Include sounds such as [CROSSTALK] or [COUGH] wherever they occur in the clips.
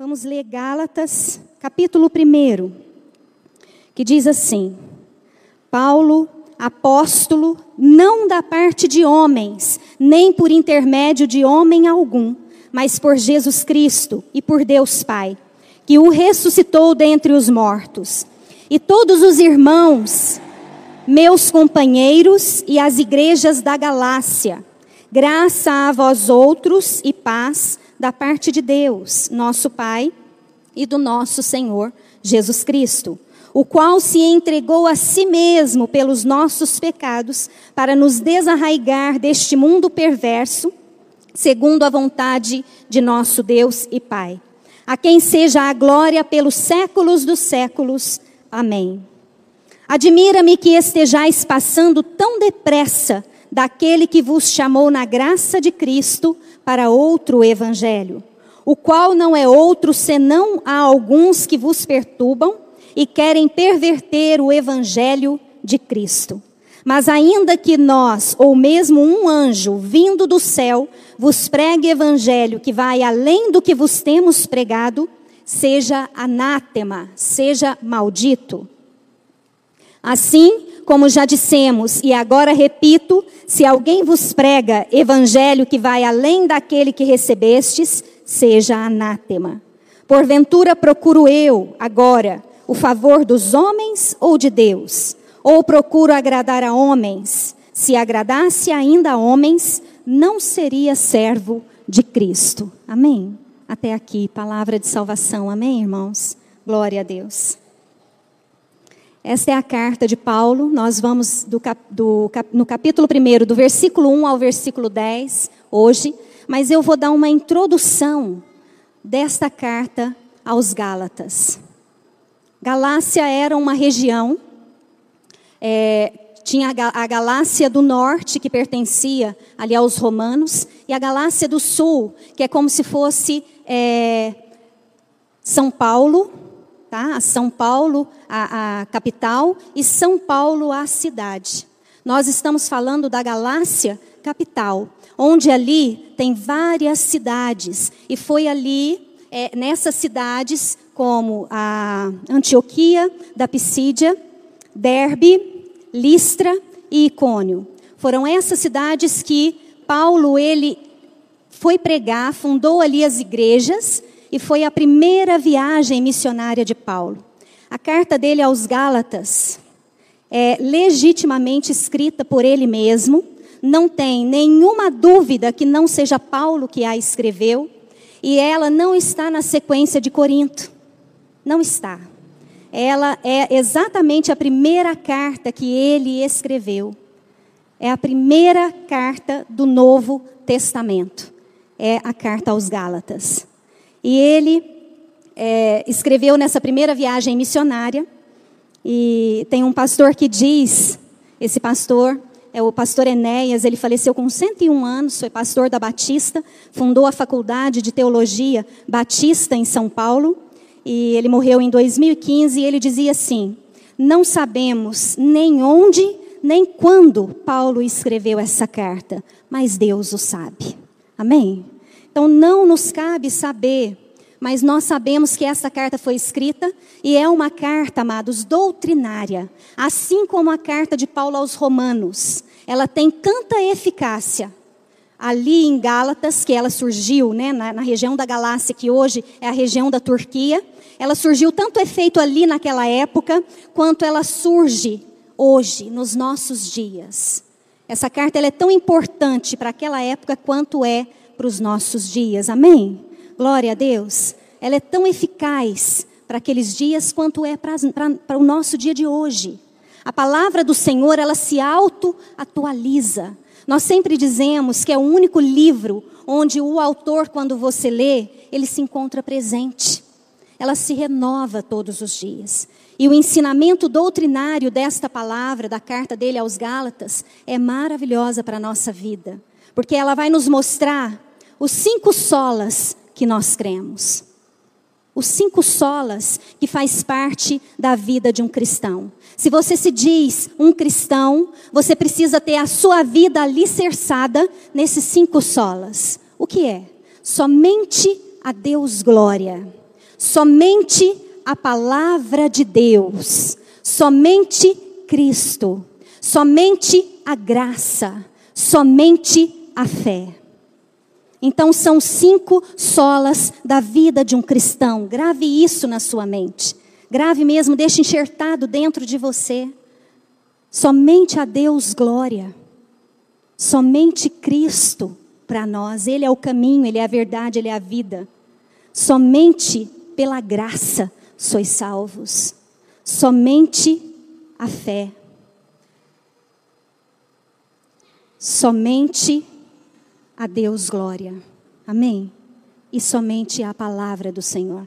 Vamos ler Gálatas, capítulo 1, que diz assim: Paulo, apóstolo, não da parte de homens, nem por intermédio de homem algum, mas por Jesus Cristo e por Deus Pai, que o ressuscitou dentre os mortos. E todos os irmãos, meus companheiros e as igrejas da Galácia, graça a vós outros e paz da parte de Deus, nosso Pai, e do nosso Senhor Jesus Cristo, o qual se entregou a si mesmo pelos nossos pecados, para nos desarraigar deste mundo perverso, segundo a vontade de nosso Deus e Pai. A quem seja a glória pelos séculos dos séculos. Amém. Admira-me que estejais passando tão depressa daquele que vos chamou na graça de Cristo para outro evangelho, o qual não é outro senão a alguns que vos perturbam e querem perverter o evangelho de Cristo. Mas ainda que nós, ou mesmo um anjo vindo do céu, vos pregue evangelho que vai além do que vos temos pregado, seja anátema, seja maldito. Assim, como já dissemos, e agora repito, se alguém vos prega evangelho que vai além daquele que recebestes, seja anátema. Porventura procuro eu, agora, o favor dos homens ou de Deus? Ou procuro agradar a homens? Se agradasse ainda a homens, não seria servo de Cristo. Amém? Até aqui, palavra de salvação. Amém, irmãos? Glória a Deus. Esta é a carta de Paulo. Nós vamos do, do, no capítulo 1, do versículo 1 ao versículo 10, hoje. Mas eu vou dar uma introdução desta carta aos Gálatas. Galácia era uma região, é, tinha a Galácia do norte, que pertencia ali aos romanos, e a Galácia do sul, que é como se fosse é, São Paulo, tá? A São Paulo, a, a capital, e São Paulo, a cidade. Nós estamos falando da Galácia capital, onde ali tem várias cidades, e foi ali, é, nessas cidades, como a Antioquia da Pisídia, Derbe, Listra e Icônio. Foram essas cidades que Paulo ele foi pregar, fundou ali as igrejas e foi a primeira viagem missionária de Paulo. A carta dele aos Gálatas é legitimamente escrita por ele mesmo, não tem nenhuma dúvida que não seja Paulo que a escreveu, e ela não está na sequência de Corinto. Não está. Ela é exatamente a primeira carta que ele escreveu. É a primeira carta do Novo Testamento. É a carta aos Gálatas. E ele é, escreveu nessa primeira viagem missionária. E tem um pastor que diz, esse pastor é o pastor Enéas, ele faleceu com 101 anos, foi pastor da Batista, fundou a faculdade de teologia Batista em São Paulo, e ele morreu em 2015, e ele dizia assim: Não sabemos nem onde, nem quando Paulo escreveu essa carta, mas Deus o sabe. Amém? Então não nos cabe saber, mas nós sabemos que essa carta foi escrita e é uma carta, amados, doutrinária, assim como a carta de Paulo aos Romanos. Ela tem tanta eficácia ali em Gálatas, que ela surgiu né, na, na, região da Galácia, que hoje é a região da Turquia. Ela surgiu tanto efeito ali naquela época, quanto ela surge hoje, nos nossos dias. Essa carta é tão importante para aquela época quanto é para os nossos dias. Amém? Glória a Deus. Ela é tão eficaz para aqueles dias quanto é para, o nosso dia de hoje. A palavra do Senhor, ela se auto-atualiza. Nós sempre dizemos que é o único livro onde o autor, quando você lê, ele se encontra presente. Ela se renova todos os dias. E o ensinamento doutrinário desta palavra, da carta dele aos Gálatas, é maravilhosa para a nossa vida. Porque ela vai nos mostrar os cinco solas que nós cremos. Os cinco solas que faz parte da vida de um cristão. Se você se diz um cristão, você precisa ter a sua vida alicerçada nesses cinco solas. O que é? Somente a Deus glória. Somente a palavra de Deus, somente Cristo, somente a graça, somente a fé. Então são cinco solas da vida de um cristão. Grave isso na sua mente. Grave mesmo, deixe enxertado dentro de você. Somente a Deus glória. Somente Cristo para nós. Ele é o caminho, ele é a verdade, ele é a vida. Somente pela graça sois salvos. Somente a fé. Somente a Deus glória. Amém? E somente a palavra do Senhor.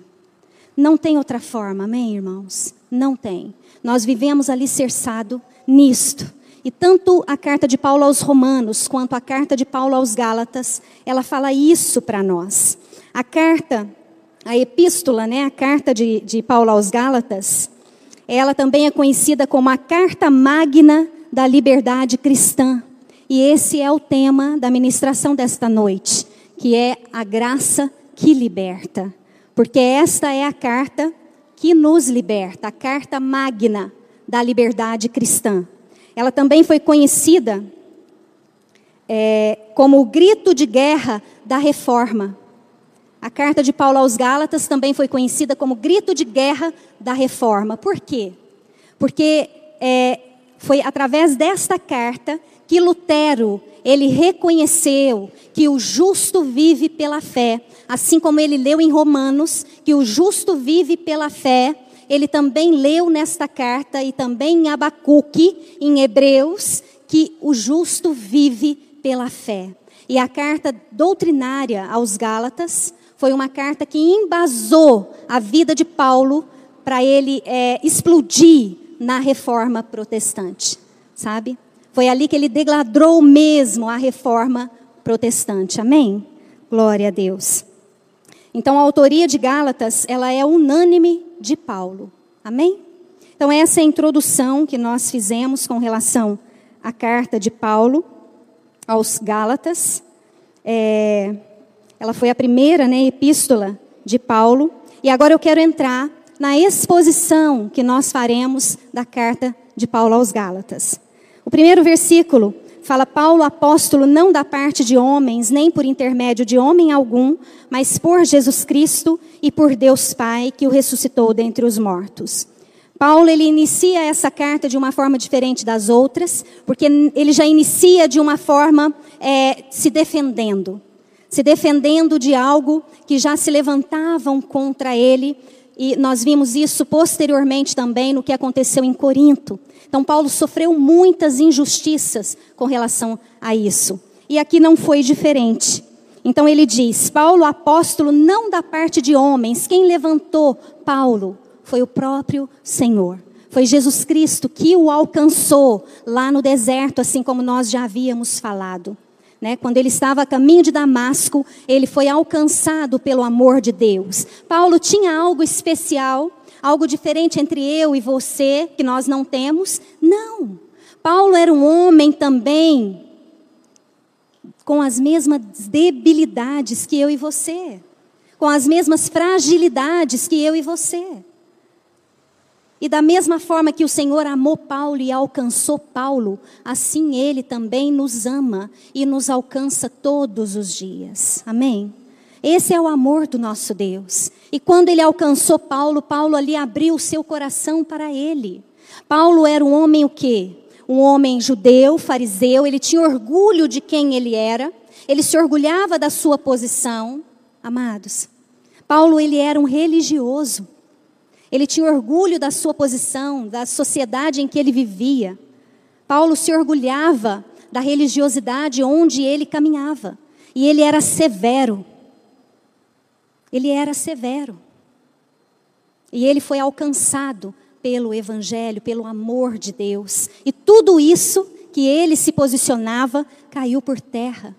Não tem outra forma, amém, irmãos? Não tem. Nós vivemos alicerçado nisto. E tanto a carta de Paulo aos Romanos quanto a carta de Paulo aos Gálatas, ela fala isso para nós. A carta, a epístola, né, a carta de, de Paulo aos Gálatas, ela também é conhecida como a carta magna da liberdade cristã. E esse é o tema da ministração desta noite, que é a graça que liberta. Porque esta é a carta que nos liberta, a carta magna da liberdade cristã. Ela também foi conhecida é, como o grito de guerra da reforma. A carta de Paulo aos Gálatas também foi conhecida como grito de guerra da reforma. Por quê? Porque é, foi através desta carta que Lutero ele reconheceu que o justo vive pela fé, assim como ele leu em Romanos que o justo vive pela fé ele também leu nesta carta e também em Abacuque, em Hebreus, que o justo vive pela fé. E a carta doutrinária aos Gálatas foi uma carta que embasou a vida de Paulo para ele é, explodir na reforma protestante, sabe? Foi ali que ele degladrou mesmo a reforma protestante. Amém? Glória a Deus. Então a autoria de Gálatas, ela é unânime de Paulo. Amém? Então, essa é a introdução que nós fizemos com relação à carta de Paulo aos Gálatas. É, ela foi a primeira né, epístola de Paulo. E agora eu quero entrar na exposição que nós faremos da carta de Paulo aos Gálatas. O primeiro versículo fala Paulo, apóstolo, não da parte de homens, nem por intermédio de homem algum, mas por Jesus Cristo e por Deus Pai, que o ressuscitou dentre os mortos. Paulo ele inicia essa carta de uma forma diferente das outras, porque ele já inicia de uma forma é, se defendendo, se defendendo de algo que já se levantavam contra ele, e nós vimos isso posteriormente também no que aconteceu em Corinto. Então, Paulo sofreu muitas injustiças com relação a isso. E aqui não foi diferente. Então, ele diz: Paulo, apóstolo, não da parte de homens. Quem levantou Paulo foi o próprio Senhor. Foi Jesus Cristo que o alcançou lá no deserto, assim como nós já havíamos falado. Né? Quando ele estava a caminho de Damasco, ele foi alcançado pelo amor de Deus. Paulo tinha algo especial algo diferente entre eu e você que nós não temos? Não. Paulo era um homem também com as mesmas debilidades que eu e você, com as mesmas fragilidades que eu e você. E da mesma forma que o Senhor amou Paulo e alcançou Paulo, assim ele também nos ama e nos alcança todos os dias. Amém? Esse é o amor do nosso Deus. E quando ele alcançou Paulo, Paulo ali abriu o seu coração para ele. Paulo era um homem o quê? Um homem judeu, fariseu, ele tinha orgulho de quem ele era, ele se orgulhava da sua posição. Amados, Paulo ele era um religioso. Ele tinha orgulho da sua posição, da sociedade em que ele vivia. Paulo se orgulhava da religiosidade onde ele caminhava. E ele era severo. Ele era severo. E ele foi alcançado pelo Evangelho, pelo amor de Deus. E tudo isso que ele se posicionava caiu por terra.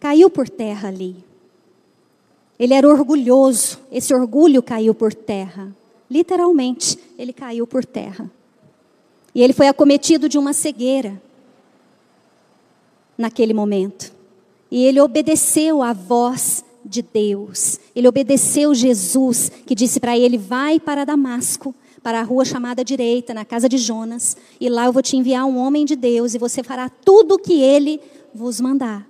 Caiu por terra ali. Ele era orgulhoso, esse orgulho caiu por terra. Literalmente, ele caiu por terra. E ele foi acometido de uma cegueira naquele momento. E ele obedeceu à voz de Deus. Ele obedeceu Jesus, que disse para ele: Vai para Damasco, para a rua chamada direita, na casa de Jonas, e lá eu vou te enviar um homem de Deus, e você fará tudo o que ele vos mandar.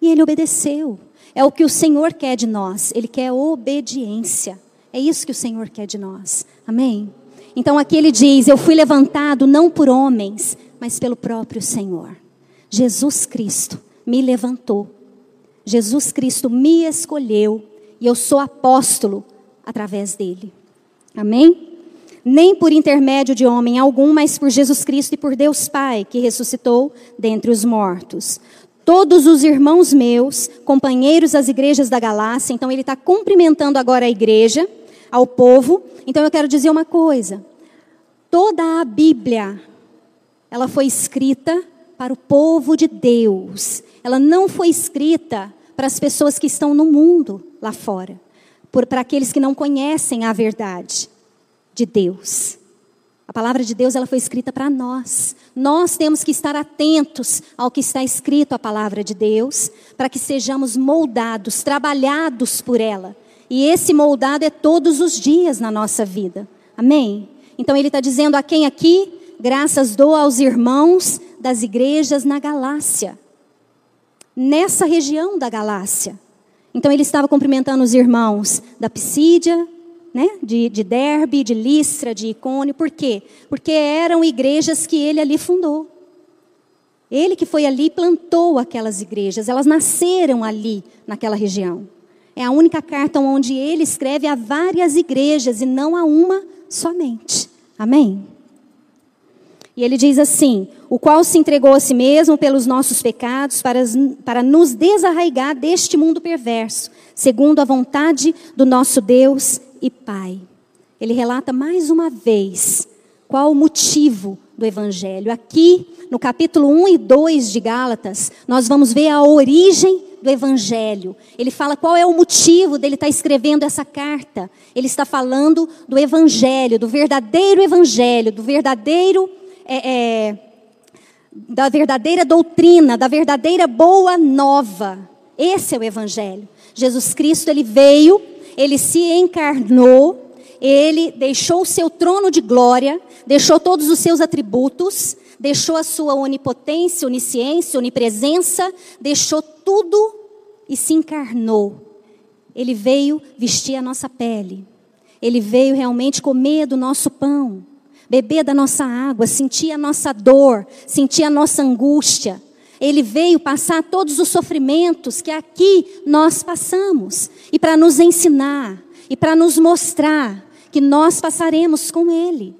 E ele obedeceu. É o que o Senhor quer de nós, ele quer obediência. É isso que o Senhor quer de nós. Amém? Então aqui ele diz: Eu fui levantado não por homens, mas pelo próprio Senhor. Jesus Cristo me levantou. Jesus Cristo me escolheu e eu sou apóstolo através dele. Amém? Nem por intermédio de homem algum, mas por Jesus Cristo e por Deus Pai, que ressuscitou dentre os mortos. Todos os irmãos meus, companheiros das igrejas da Galácia, então ele está cumprimentando agora a igreja, ao povo. Então eu quero dizer uma coisa: toda a Bíblia, ela foi escrita para o povo de Deus. Ela não foi escrita para as pessoas que estão no mundo lá fora, para aqueles que não conhecem a verdade de Deus. A palavra de Deus ela foi escrita para nós. Nós temos que estar atentos ao que está escrito a palavra de Deus, para que sejamos moldados, trabalhados por ela. E esse moldado é todos os dias na nossa vida. Amém? Então ele está dizendo a quem aqui? Graças dou aos irmãos das igrejas na Galácia. Nessa região da Galácia. Então ele estava cumprimentando os irmãos da Pisídia, né, de, de Derbe, de Listra, de Icônio. Por quê? Porque eram igrejas que ele ali fundou. Ele que foi ali plantou aquelas igrejas, elas nasceram ali, naquela região. É a única carta onde ele escreve a várias igrejas e não a uma somente. Amém? E ele diz assim: o qual se entregou a si mesmo pelos nossos pecados, para, para nos desarraigar deste mundo perverso, segundo a vontade do nosso Deus e Pai. Ele relata mais uma vez qual o motivo do Evangelho. Aqui, no capítulo 1 e 2 de Gálatas, nós vamos ver a origem do Evangelho. Ele fala qual é o motivo dele estar escrevendo essa carta. Ele está falando do Evangelho, do verdadeiro Evangelho, do verdadeiro é, é, da verdadeira doutrina, da verdadeira boa nova. Esse é o Evangelho. Jesus Cristo, ele veio, ele se encarnou, ele deixou o seu trono de glória, deixou todos os seus atributos, deixou a sua onipotência, onisciência, onipresença, deixou tudo e se encarnou. Ele veio vestir a nossa pele. Ele veio realmente comer do nosso pão beber da nossa água, sentir a nossa dor, sentir a nossa angústia. Ele veio passar todos os sofrimentos que aqui nós passamos, e para nos ensinar, e para nos mostrar que nós passaremos com Ele.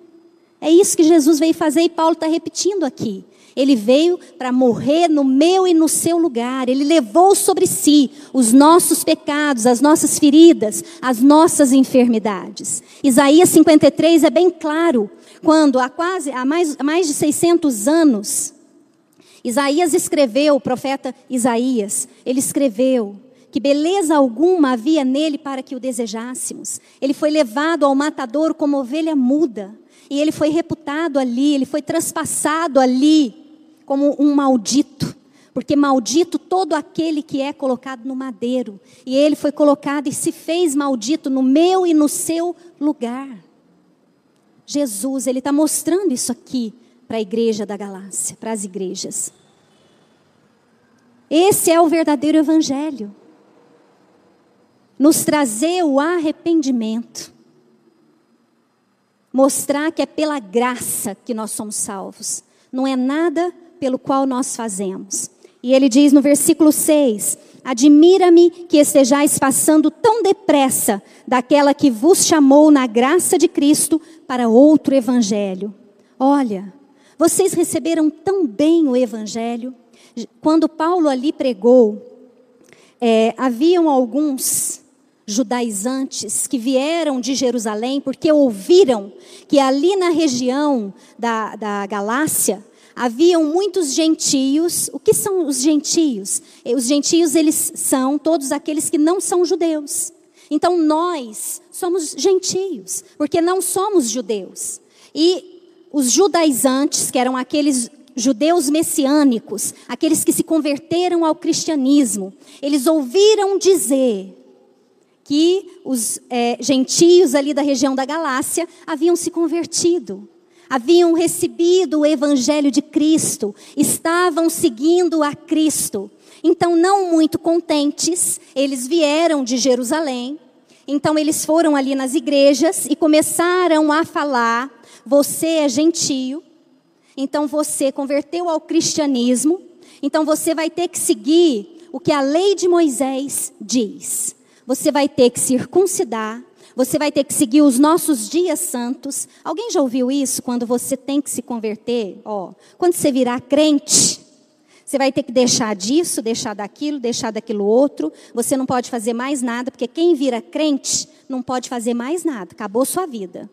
É isso que Jesus veio fazer e Paulo está repetindo aqui. Ele veio para morrer no meu e no seu lugar. Ele levou sobre si os nossos pecados, as nossas feridas, as nossas enfermidades. Isaías 53 é bem claro quando há quase há mais, mais de 600 anos, Isaías escreveu, o profeta Isaías, ele escreveu que beleza alguma havia nele para que o desejássemos. Ele foi levado ao matador como ovelha muda, e ele foi reputado ali, ele foi traspassado ali como um maldito. Porque maldito todo aquele que é colocado no madeiro. E ele foi colocado e se fez maldito no meu e no seu lugar. Jesus, ele está mostrando isso aqui para a igreja da Galácia, para as igrejas. Esse é o verdadeiro evangelho. Nos trazer o arrependimento. Mostrar que é pela graça que nós somos salvos. Não é nada pelo qual nós fazemos. E ele diz no versículo 6: Admira-me que estejais passando tão depressa daquela que vos chamou na graça de Cristo para outro evangelho. Olha, vocês receberam tão bem o evangelho. Quando Paulo ali pregou, é, haviam alguns judaizantes que vieram de Jerusalém porque ouviram que ali na região da, da Galácia haviam muitos gentios. O que são os gentios? Os gentios eles são todos aqueles que não são judeus. Então nós somos gentios, porque não somos judeus. E os judaizantes, que eram aqueles judeus messiânicos, aqueles que se converteram ao cristianismo, eles ouviram dizer que os é, gentios ali da região da Galácia haviam se convertido, haviam recebido o evangelho de Cristo, estavam seguindo a Cristo. Então, não muito contentes, eles vieram de Jerusalém. Então, eles foram ali nas igrejas e começaram a falar: você é gentio, então você converteu ao cristianismo, então você vai ter que seguir o que a lei de Moisés diz. Você vai ter que circuncidar, você vai ter que seguir os nossos dias santos. Alguém já ouviu isso quando você tem que se converter? Ó, quando você virar crente, você vai ter que deixar disso, deixar daquilo, deixar daquilo outro. Você não pode fazer mais nada, porque quem vira crente não pode fazer mais nada. Acabou sua vida.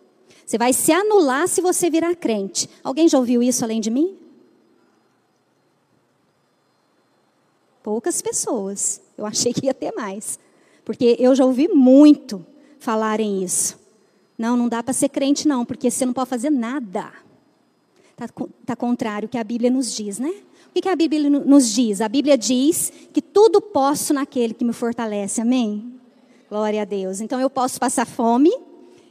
Você vai se anular se você virar crente. Alguém já ouviu isso além de mim? Poucas pessoas. Eu achei que ia ter mais. Porque eu já ouvi muito falarem isso. Não, não dá para ser crente, não, porque você não pode fazer nada. Está tá contrário ao que a Bíblia nos diz, né? O que, que a Bíblia nos diz? A Bíblia diz que tudo posso naquele que me fortalece, amém? Glória a Deus. Então eu posso passar fome,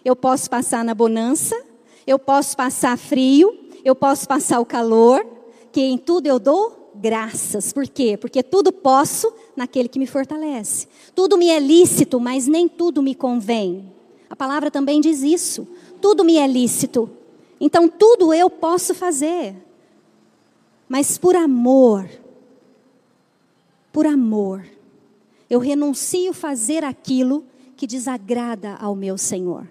eu posso passar na bonança, eu posso passar frio, eu posso passar o calor, que em tudo eu dou graças. Por quê? Porque tudo posso naquele que me fortalece. Tudo me é lícito, mas nem tudo me convém. A palavra também diz isso. Tudo me é lícito. Então tudo eu posso fazer. Mas por amor, por amor, eu renuncio fazer aquilo que desagrada ao meu Senhor.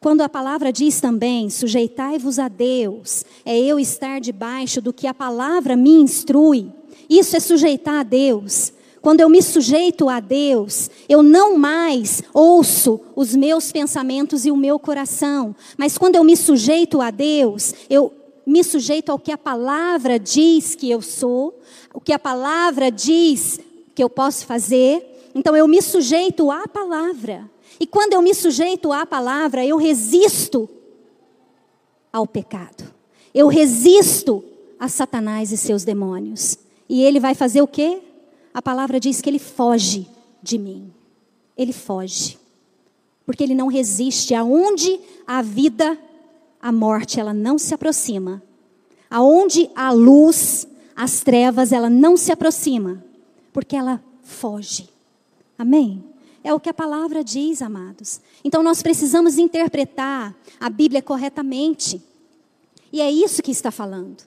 Quando a palavra diz também, sujeitai-vos a Deus, é eu estar debaixo do que a palavra me instrui. Isso é sujeitar a Deus. Quando eu me sujeito a Deus, eu não mais ouço os meus pensamentos e o meu coração, mas quando eu me sujeito a Deus, eu me sujeito ao que a palavra diz que eu sou, o que a palavra diz que eu posso fazer. Então eu me sujeito à palavra. E quando eu me sujeito à palavra, eu resisto ao pecado. Eu resisto a Satanás e seus demônios. E ele vai fazer o quê? A palavra diz que ele foge de mim. Ele foge. Porque ele não resiste aonde a vida, a morte, ela não se aproxima. Aonde a luz, as trevas, ela não se aproxima, porque ela foge. Amém? É o que a palavra diz, amados. Então nós precisamos interpretar a Bíblia corretamente. E é isso que está falando.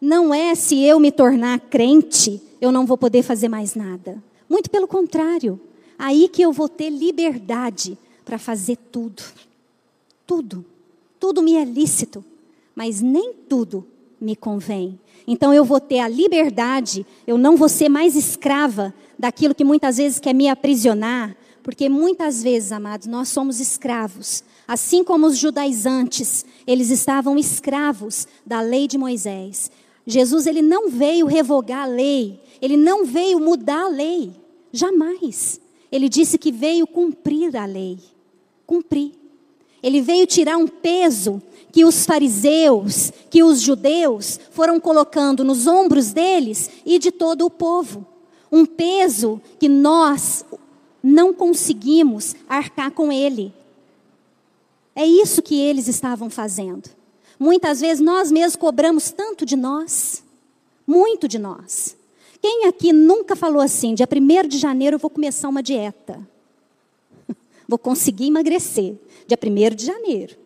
Não é se eu me tornar crente, eu não vou poder fazer mais nada. Muito pelo contrário. Aí que eu vou ter liberdade para fazer tudo. Tudo. Tudo me é lícito, mas nem tudo me convém. Então eu vou ter a liberdade, eu não vou ser mais escrava daquilo que muitas vezes quer me aprisionar, porque muitas vezes, amados, nós somos escravos. Assim como os judaizantes, eles estavam escravos da lei de Moisés. Jesus ele não veio revogar a lei, ele não veio mudar a lei, jamais. Ele disse que veio cumprir a lei, cumprir. Ele veio tirar um peso que os fariseus, que os judeus foram colocando nos ombros deles e de todo o povo. Um peso que nós, não conseguimos arcar com ele. É isso que eles estavam fazendo. Muitas vezes nós mesmos cobramos tanto de nós, muito de nós. Quem aqui nunca falou assim, dia 1 de janeiro eu vou começar uma dieta? [LAUGHS] Vou conseguir emagrecer, dia 1 de janeiro.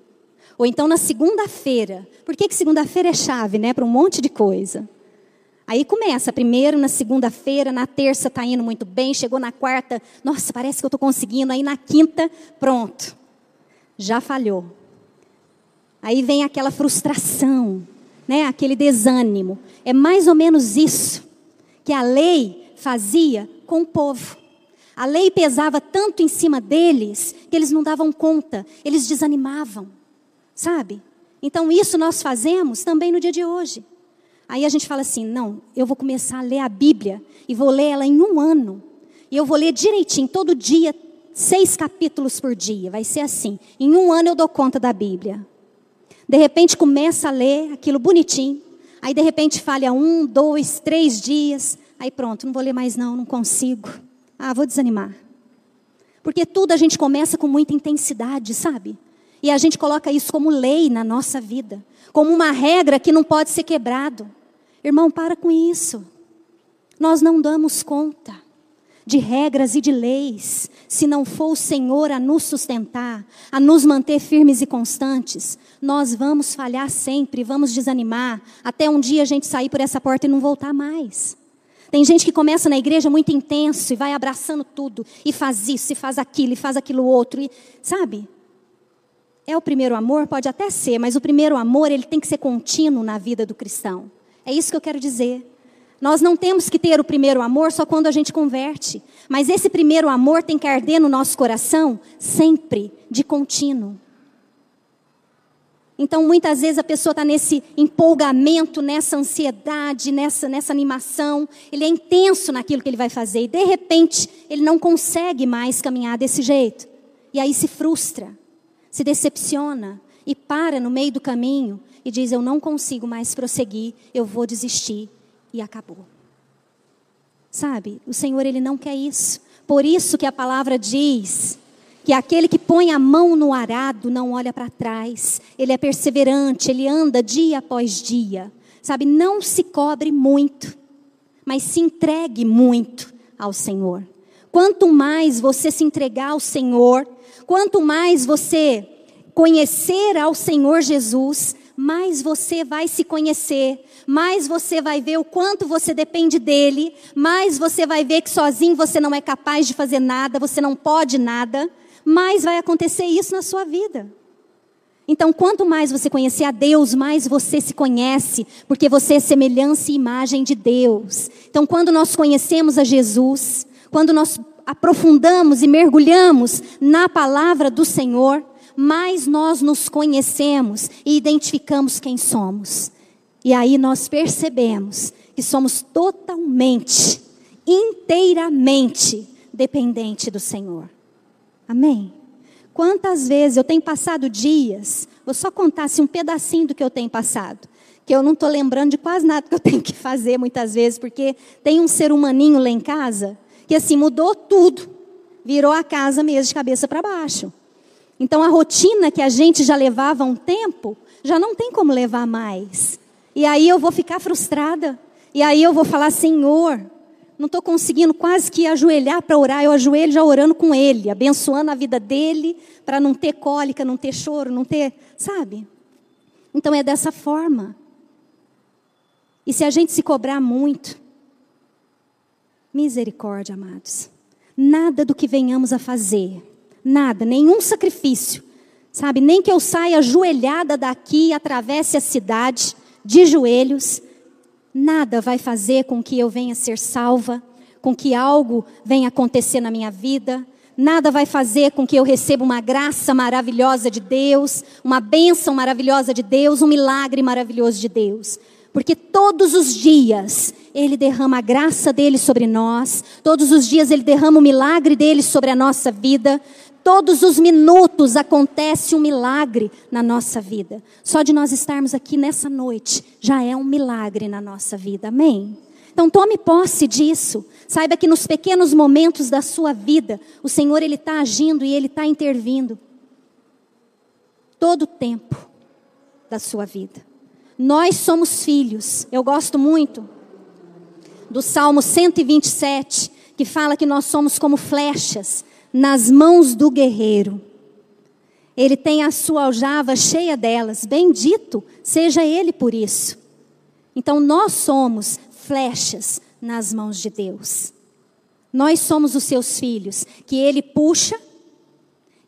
Ou então na segunda-feira. Por que, que segunda-feira é chave, né? Para um monte de coisa. Aí começa, primeiro na segunda-feira, na terça está indo muito bem, chegou na quarta, nossa, parece que eu estou conseguindo. Aí na quinta, pronto, já falhou. Aí vem aquela frustração, né? aquele desânimo. É mais ou menos isso que a lei fazia com o povo. A lei pesava tanto em cima deles que eles não davam conta, eles desanimavam, sabe? Então isso nós fazemos também no dia de hoje. Aí a gente fala assim: não, eu vou começar a ler a Bíblia e vou ler ela em um ano. E eu vou ler direitinho, todo dia, seis capítulos por dia. Vai ser assim. Em um ano eu dou conta da Bíblia. De repente começa a ler aquilo bonitinho. Aí de repente falha um, dois, três dias. Aí pronto, não vou ler mais não, não consigo. Ah, vou desanimar. Porque tudo a gente começa com muita intensidade, sabe? E a gente coloca isso como lei na nossa vida, como uma regra que não pode ser quebrado. Irmão, para com isso. Nós não damos conta de regras e de leis, se não for o Senhor a nos sustentar, a nos manter firmes e constantes, nós vamos falhar sempre, vamos desanimar, até um dia a gente sair por essa porta e não voltar mais. Tem gente que começa na igreja muito intenso e vai abraçando tudo, e faz isso, e faz aquilo, e faz aquilo outro, e, sabe? É o primeiro amor? Pode até ser, mas o primeiro amor ele tem que ser contínuo na vida do cristão. É isso que eu quero dizer. Nós não temos que ter o primeiro amor só quando a gente converte, mas esse primeiro amor tem que arder no nosso coração sempre, de contínuo. Então, muitas vezes a pessoa está nesse empolgamento, nessa ansiedade, nessa, nessa animação, ele é intenso naquilo que ele vai fazer e de repente ele não consegue mais caminhar desse jeito. E aí se frustra, se decepciona e para no meio do caminho e diz: Eu não consigo mais prosseguir, eu vou desistir e acabou. Sabe, o Senhor ele não quer isso. Por isso que a palavra diz que aquele que põe a mão no arado não olha para trás, ele é perseverante, ele anda dia após dia. Sabe, não se cobre muito, mas se entregue muito ao Senhor. Quanto mais você se entregar ao Senhor, quanto mais você conhecer ao Senhor Jesus, mais você vai se conhecer, mais você vai ver o quanto você depende dele, mais você vai ver que sozinho você não é capaz de fazer nada, você não pode nada, mais vai acontecer isso na sua vida. Então, quanto mais você conhecer a Deus, mais você se conhece, porque você é semelhança e imagem de Deus. Então, quando nós conhecemos a Jesus, quando nós aprofundamos e mergulhamos na palavra do Senhor, mais nós nos conhecemos e identificamos quem somos. E aí nós percebemos que somos totalmente, inteiramente dependente do Senhor. Amém? Quantas vezes eu tenho passado dias, vou só contar assim, um pedacinho do que eu tenho passado, que eu não estou lembrando de quase nada que eu [LAUGHS] tenho que fazer muitas vezes, porque tem um ser humaninho lá em casa que assim mudou tudo, virou a casa mesmo de cabeça para baixo. Então a rotina que a gente já levava um tempo, já não tem como levar mais. E aí eu vou ficar frustrada. E aí eu vou falar, Senhor, não estou conseguindo quase que ajoelhar para orar, eu ajoelho já orando com Ele, abençoando a vida dele, para não ter cólica, não ter choro, não ter, sabe? Então é dessa forma. E se a gente se cobrar muito, misericórdia, amados, nada do que venhamos a fazer Nada, nenhum sacrifício. Sabe, nem que eu saia ajoelhada daqui e atravesse a cidade de joelhos, nada vai fazer com que eu venha ser salva, com que algo venha acontecer na minha vida, nada vai fazer com que eu receba uma graça maravilhosa de Deus, uma bênção maravilhosa de Deus, um milagre maravilhoso de Deus. Porque todos os dias Ele derrama a graça dele sobre nós, todos os dias Ele derrama o milagre dele sobre a nossa vida, Todos os minutos acontece um milagre na nossa vida. Só de nós estarmos aqui nessa noite já é um milagre na nossa vida. Amém? Então tome posse disso. Saiba que nos pequenos momentos da sua vida, o Senhor ele está agindo e ele está intervindo. Todo o tempo da sua vida. Nós somos filhos. Eu gosto muito do Salmo 127, que fala que nós somos como flechas nas mãos do guerreiro. Ele tem a sua aljava cheia delas, bendito seja ele por isso. Então nós somos flechas nas mãos de Deus. Nós somos os seus filhos, que ele puxa,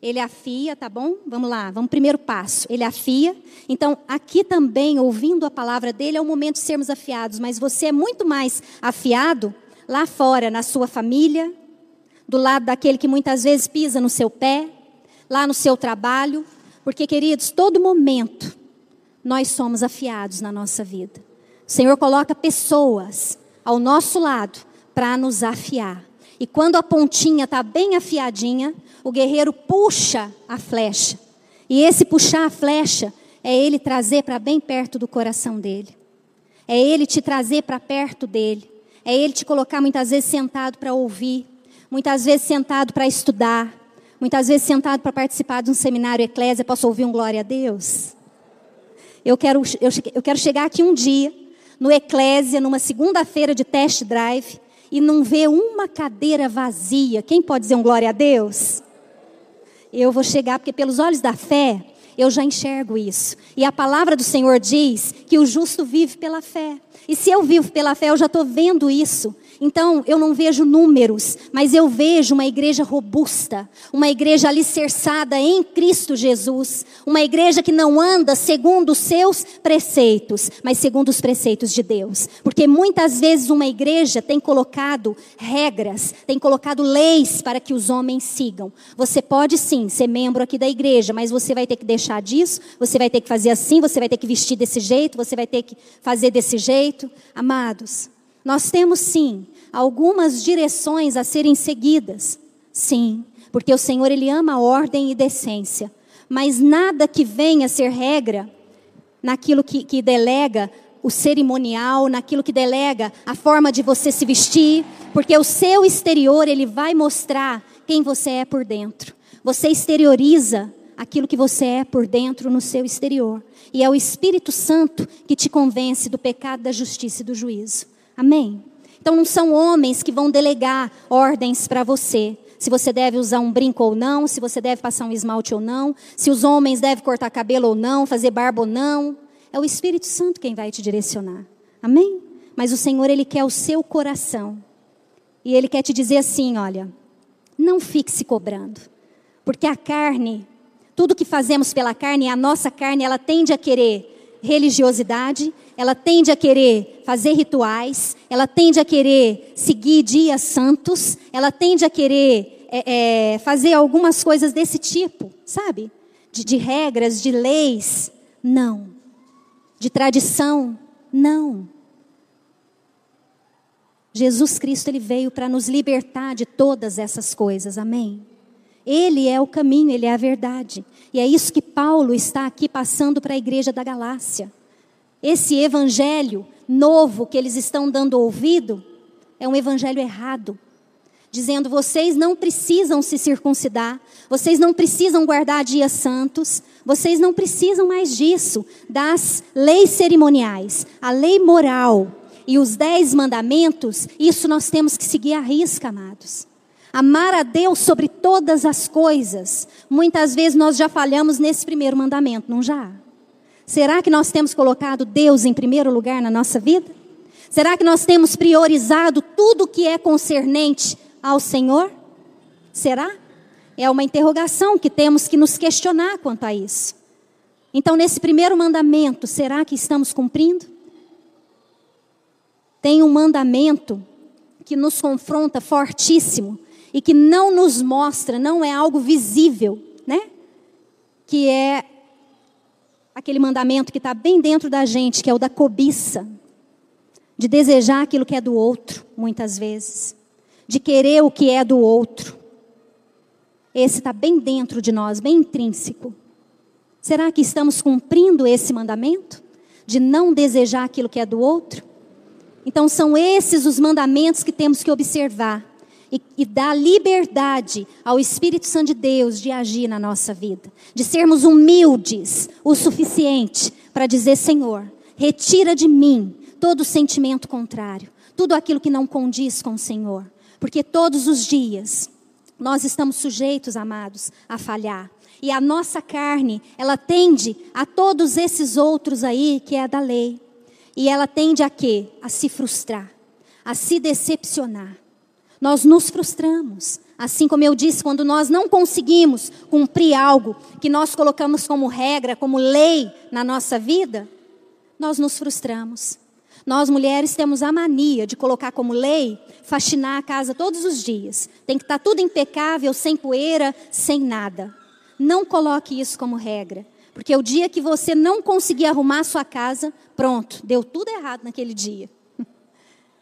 ele afia, tá bom? Vamos lá, vamos primeiro passo. Ele afia. Então, aqui também, ouvindo a palavra dele, é o momento de sermos afiados, mas você é muito mais afiado lá fora, na sua família, do lado daquele que muitas vezes pisa no seu pé, lá no seu trabalho, porque, queridos, todo momento nós somos afiados na nossa vida. O Senhor coloca pessoas ao nosso lado para nos afiar. E quando a pontinha está bem afiadinha, o guerreiro puxa a flecha. E esse puxar a flecha é ele trazer para bem perto do coração dele. É ele te trazer para perto dele. É ele te colocar muitas vezes sentado para ouvir muitas vezes sentado para estudar, muitas vezes sentado para participar de um seminário eclésia, posso ouvir um glória a Deus? Eu quero, eu, eu quero chegar aqui um dia, no eclésia, numa segunda-feira de test drive, e não ver uma cadeira vazia. Quem pode dizer um glória a Deus? Eu vou chegar, porque pelos olhos da fé, eu já enxergo isso. E a palavra do Senhor diz que o justo vive pela fé. E se eu vivo pela fé, eu já estou vendo isso. Então, eu não vejo números, mas eu vejo uma igreja robusta, uma igreja alicerçada em Cristo Jesus, uma igreja que não anda segundo os seus preceitos, mas segundo os preceitos de Deus. Porque muitas vezes uma igreja tem colocado regras, tem colocado leis para que os homens sigam. Você pode sim ser membro aqui da igreja, mas você vai ter que deixar disso, você vai ter que fazer assim, você vai ter que vestir desse jeito, você vai ter que fazer desse jeito. Amados, nós temos sim algumas direções a serem seguidas. Sim, porque o Senhor ele ama ordem e decência. Mas nada que venha a ser regra naquilo que, que delega o cerimonial, naquilo que delega a forma de você se vestir, porque o seu exterior ele vai mostrar quem você é por dentro. Você exterioriza aquilo que você é por dentro no seu exterior. E é o Espírito Santo que te convence do pecado, da justiça e do juízo. Amém? Então não são homens que vão delegar ordens para você. Se você deve usar um brinco ou não, se você deve passar um esmalte ou não, se os homens devem cortar cabelo ou não, fazer barba ou não. É o Espírito Santo quem vai te direcionar. Amém? Mas o Senhor, Ele quer o seu coração. E Ele quer te dizer assim: olha, não fique se cobrando. Porque a carne, tudo que fazemos pela carne, a nossa carne, ela tende a querer religiosidade, ela tende a querer fazer rituais, ela tende a querer seguir dias santos, ela tende a querer é, é, fazer algumas coisas desse tipo, sabe? De, de regras, de leis. Não. De tradição. Não. Jesus Cristo ele veio para nos libertar de todas essas coisas, amém? Ele é o caminho, ele é a verdade. E é isso que Paulo está aqui passando para a igreja da Galácia. Esse evangelho novo que eles estão dando ouvido é um evangelho errado. Dizendo, vocês não precisam se circuncidar, vocês não precisam guardar dias santos, vocês não precisam mais disso, das leis cerimoniais, a lei moral e os dez mandamentos, isso nós temos que seguir à risca, amados. Amar a Deus sobre todas as coisas. Muitas vezes nós já falhamos nesse primeiro mandamento, não já? Será que nós temos colocado Deus em primeiro lugar na nossa vida? Será que nós temos priorizado tudo que é concernente ao Senhor? Será? É uma interrogação que temos que nos questionar quanto a isso. Então, nesse primeiro mandamento, será que estamos cumprindo? Tem um mandamento que nos confronta fortíssimo, e que não nos mostra, não é algo visível, né? Que é aquele mandamento que está bem dentro da gente, que é o da cobiça, de desejar aquilo que é do outro, muitas vezes, de querer o que é do outro. Esse está bem dentro de nós, bem intrínseco. Será que estamos cumprindo esse mandamento? De não desejar aquilo que é do outro? Então, são esses os mandamentos que temos que observar e, e dar liberdade ao Espírito Santo de Deus de agir na nossa vida, de sermos humildes o suficiente para dizer: Senhor, retira de mim todo sentimento contrário, tudo aquilo que não condiz com o Senhor, porque todos os dias nós estamos sujeitos, amados, a falhar. E a nossa carne, ela tende a todos esses outros aí que é da lei. E ela tende a quê? A se frustrar, a se decepcionar nós nos frustramos. Assim como eu disse, quando nós não conseguimos cumprir algo que nós colocamos como regra, como lei na nossa vida, nós nos frustramos. Nós mulheres temos a mania de colocar como lei faxinar a casa todos os dias. Tem que estar tudo impecável, sem poeira, sem nada. Não coloque isso como regra. Porque o dia que você não conseguir arrumar a sua casa, pronto, deu tudo errado naquele dia.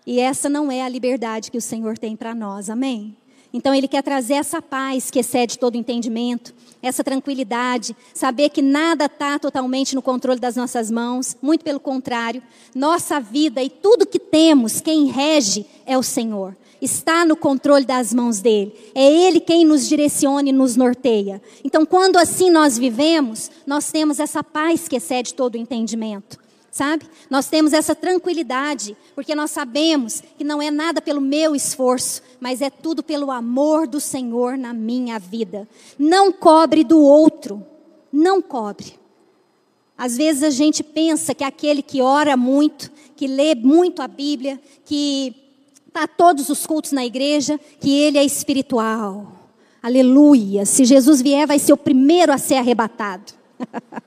E essa não é a liberdade que o Senhor tem para nós, amém? Então Ele quer trazer essa paz que excede todo entendimento, essa tranquilidade, saber que nada está totalmente no controle das nossas mãos, muito pelo contrário, nossa vida e tudo que temos, quem rege é o Senhor. está no controle das mãos dele. É ele quem nos direciona e nos norteia. Então, quando assim nós vivemos, nós temos essa paz que excede todo o entendimento. Sabe? Nós temos essa tranquilidade, porque nós sabemos que não é nada pelo meu esforço, mas é tudo pelo amor do Senhor na minha vida. Não cobre do outro, não cobre. Às vezes a gente pensa que aquele que ora muito, que lê muito a Bíblia, que está todos os cultos na igreja, que ele é espiritual. Aleluia. Se Jesus vier, vai ser o primeiro a ser arrebatado. [LAUGHS]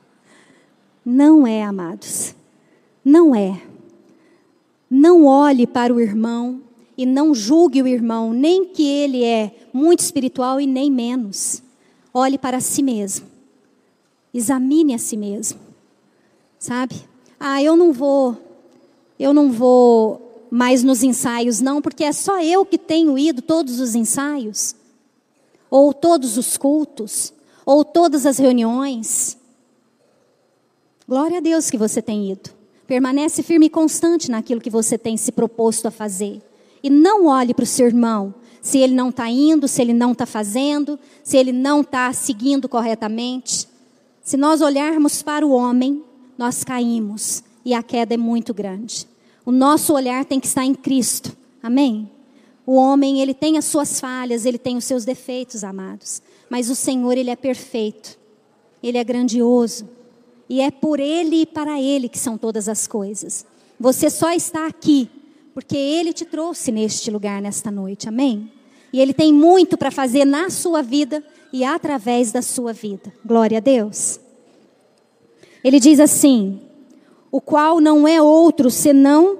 Não é, amados. Não é. Não olhe para o irmão e não julgue o irmão, nem que ele é muito espiritual e nem menos. Olhe para si mesmo. Examine a si mesmo. Sabe? Ah, eu não vou, eu não vou mais nos ensaios, não, porque é só eu que tenho ido todos os ensaios, ou todos os cultos, ou todas as reuniões. Glória a Deus que você tem ido. Permanece firme e constante naquilo que você tem se proposto a fazer. E não olhe para o seu irmão, se ele não está indo, se ele não está fazendo, se ele não está seguindo corretamente. Se nós olharmos para o homem, nós caímos e a queda é muito grande. O nosso olhar tem que estar em Cristo. Amém? O homem, ele tem as suas falhas, ele tem os seus defeitos, amados. Mas o Senhor, ele é perfeito. Ele é grandioso. E é por ele e para ele que são todas as coisas. Você só está aqui porque ele te trouxe neste lugar nesta noite. Amém? E ele tem muito para fazer na sua vida e através da sua vida. Glória a Deus. Ele diz assim: o qual não é outro senão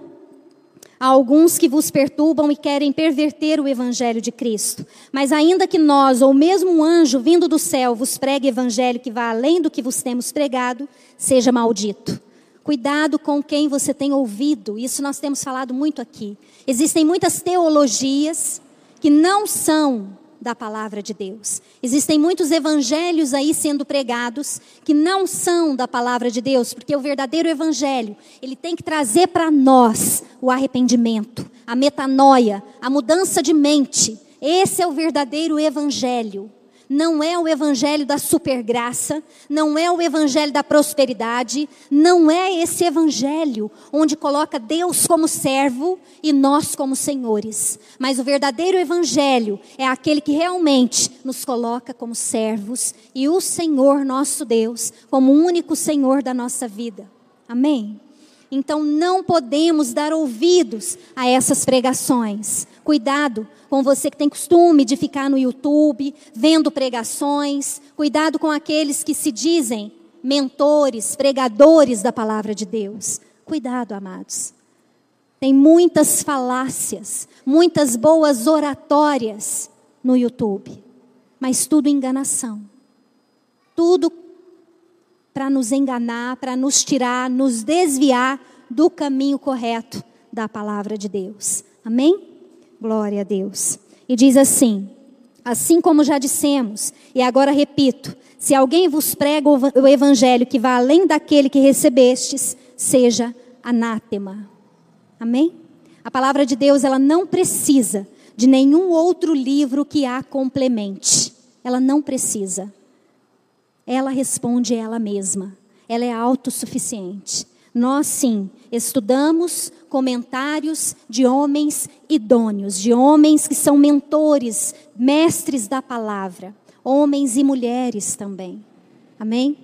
alguns que vos perturbam e querem perverter o evangelho de Cristo. Mas ainda que nós, ou mesmo um anjo vindo do céu, vos pregue evangelho que vá além do que vos temos pregado, seja maldito. Cuidado com quem você tem ouvido, isso nós temos falado muito aqui. Existem muitas teologias que não são da palavra de Deus. Existem muitos evangelhos aí sendo pregados que não são da palavra de Deus, porque o verdadeiro evangelho, ele tem que trazer para nós o arrependimento, a metanoia, a mudança de mente. Esse é o verdadeiro evangelho não é o evangelho da supergraça, não é o evangelho da prosperidade, não é esse evangelho onde coloca Deus como servo e nós como senhores. Mas o verdadeiro evangelho é aquele que realmente nos coloca como servos e o Senhor nosso Deus como único Senhor da nossa vida. Amém? Então não podemos dar ouvidos a essas pregações. Cuidado com você que tem costume de ficar no YouTube vendo pregações. Cuidado com aqueles que se dizem mentores, pregadores da palavra de Deus. Cuidado, amados. Tem muitas falácias, muitas boas oratórias no YouTube, mas tudo enganação. Tudo para nos enganar, para nos tirar, nos desviar do caminho correto da palavra de Deus. Amém? Glória a Deus. E diz assim: Assim como já dissemos, e agora repito: se alguém vos prega o evangelho que vá além daquele que recebestes, seja anátema. Amém? A palavra de Deus, ela não precisa de nenhum outro livro que a complemente. Ela não precisa. Ela responde ela mesma. Ela é autossuficiente. Nós sim estudamos comentários de homens idôneos, de homens que são mentores, mestres da palavra, homens e mulheres também. Amém?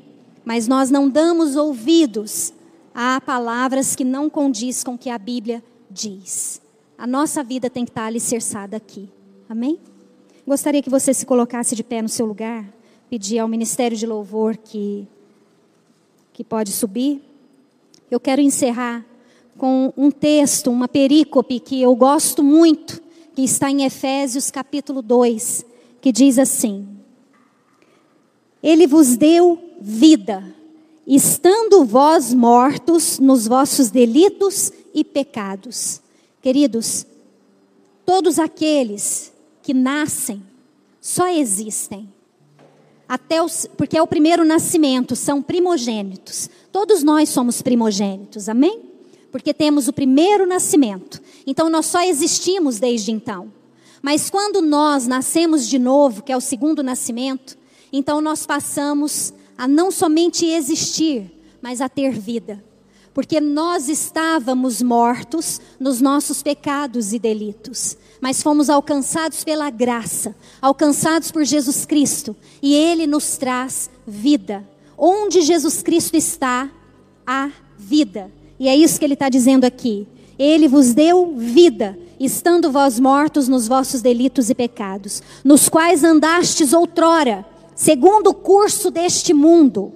Mas nós não damos ouvidos a palavras que não condiz com o que a Bíblia diz. A nossa vida tem que estar alicerçada aqui. Amém? Gostaria que você se colocasse de pé no seu lugar pedir ao Ministério de Louvor que, que pode subir. Eu quero encerrar com um texto, uma perícope que eu gosto muito, que está em Efésios capítulo 2, que diz assim: Ele vos deu vida, estando vós mortos nos vossos delitos e pecados. Queridos, todos aqueles que nascem só existem até os, porque é o primeiro nascimento, são primogênitos. Todos nós somos primogênitos, amém? Porque temos o primeiro nascimento. Então nós só existimos desde então. Mas quando nós nascemos de novo, que é o segundo nascimento, então nós passamos a não somente existir, mas a ter vida. Porque nós estávamos mortos nos nossos pecados e delitos, mas fomos alcançados pela graça, alcançados por Jesus Cristo, e Ele nos traz vida. Onde Jesus Cristo está, há vida. E é isso que Ele está dizendo aqui. Ele vos deu vida, estando vós mortos nos vossos delitos e pecados, nos quais andastes outrora segundo o curso deste mundo,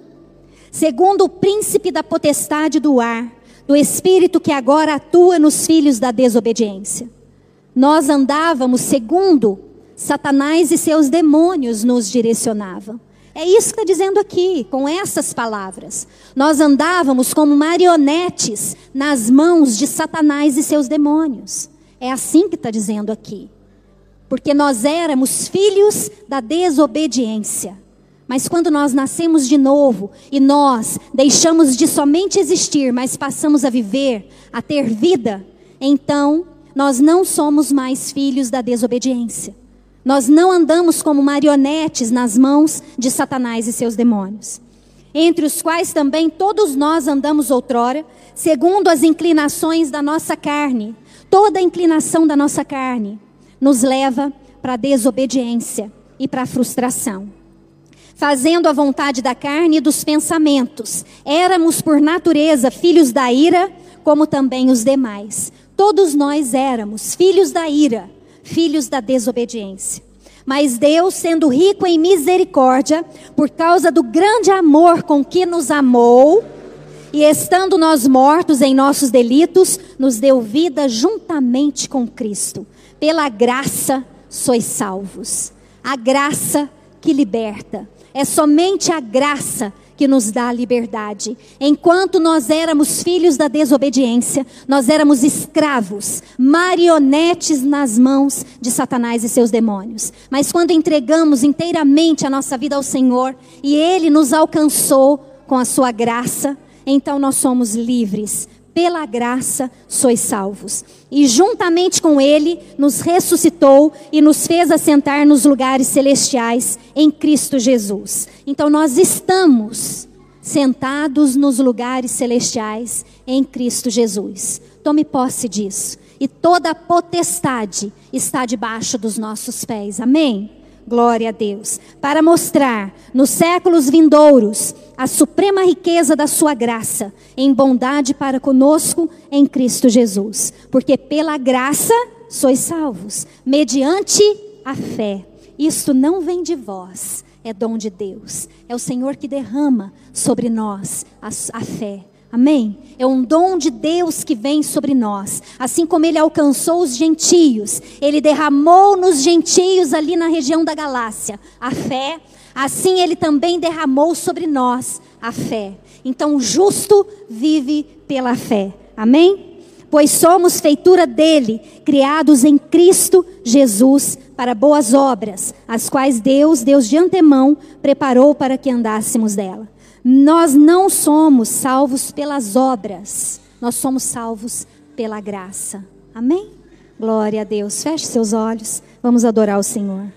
segundo o príncipe da potestade do ar, do espírito que agora atua nos filhos da desobediência. Nós andávamos segundo Satanás e seus demônios nos direcionavam. É isso que está dizendo aqui, com essas palavras. Nós andávamos como marionetes nas mãos de Satanás e seus demônios. É assim que está dizendo aqui porque nós éramos filhos da desobediência. Mas quando nós nascemos de novo e nós deixamos de somente existir, mas passamos a viver, a ter vida, então nós não somos mais filhos da desobediência. Nós não andamos como marionetes nas mãos de Satanás e seus demônios, entre os quais também todos nós andamos outrora, segundo as inclinações da nossa carne. Toda inclinação da nossa carne nos leva para a desobediência e para a frustração. Fazendo a vontade da carne e dos pensamentos, éramos por natureza filhos da ira, como também os demais. Todos nós éramos filhos da ira, filhos da desobediência. Mas Deus, sendo rico em misericórdia, por causa do grande amor com que nos amou, e estando nós mortos em nossos delitos, nos deu vida juntamente com Cristo pela graça sois salvos. A graça que liberta. É somente a graça que nos dá a liberdade. Enquanto nós éramos filhos da desobediência, nós éramos escravos, marionetes nas mãos de Satanás e seus demônios. Mas quando entregamos inteiramente a nossa vida ao Senhor e Ele nos alcançou com a sua graça, então nós somos livres pela graça sois salvos. E juntamente com Ele nos ressuscitou e nos fez assentar nos lugares celestiais em Cristo Jesus. Então nós estamos sentados nos lugares celestiais em Cristo Jesus. Tome posse disso. E toda a potestade está debaixo dos nossos pés. Amém? Glória a Deus. Para mostrar nos séculos vindouros a suprema riqueza da sua graça em bondade para conosco em Cristo Jesus. Porque pela graça sois salvos, mediante a fé. Isto não vem de vós, é dom de Deus. É o Senhor que derrama sobre nós a, a fé. Amém? É um dom de Deus que vem sobre nós. Assim como ele alcançou os gentios, ele derramou nos gentios ali na região da Galácia a fé, assim ele também derramou sobre nós a fé. Então o justo vive pela fé. Amém? Pois somos feitura dele, criados em Cristo Jesus para boas obras, as quais Deus, Deus de antemão, preparou para que andássemos dela. Nós não somos salvos pelas obras, nós somos salvos pela graça. Amém? Glória a Deus. Feche seus olhos, vamos adorar o Senhor.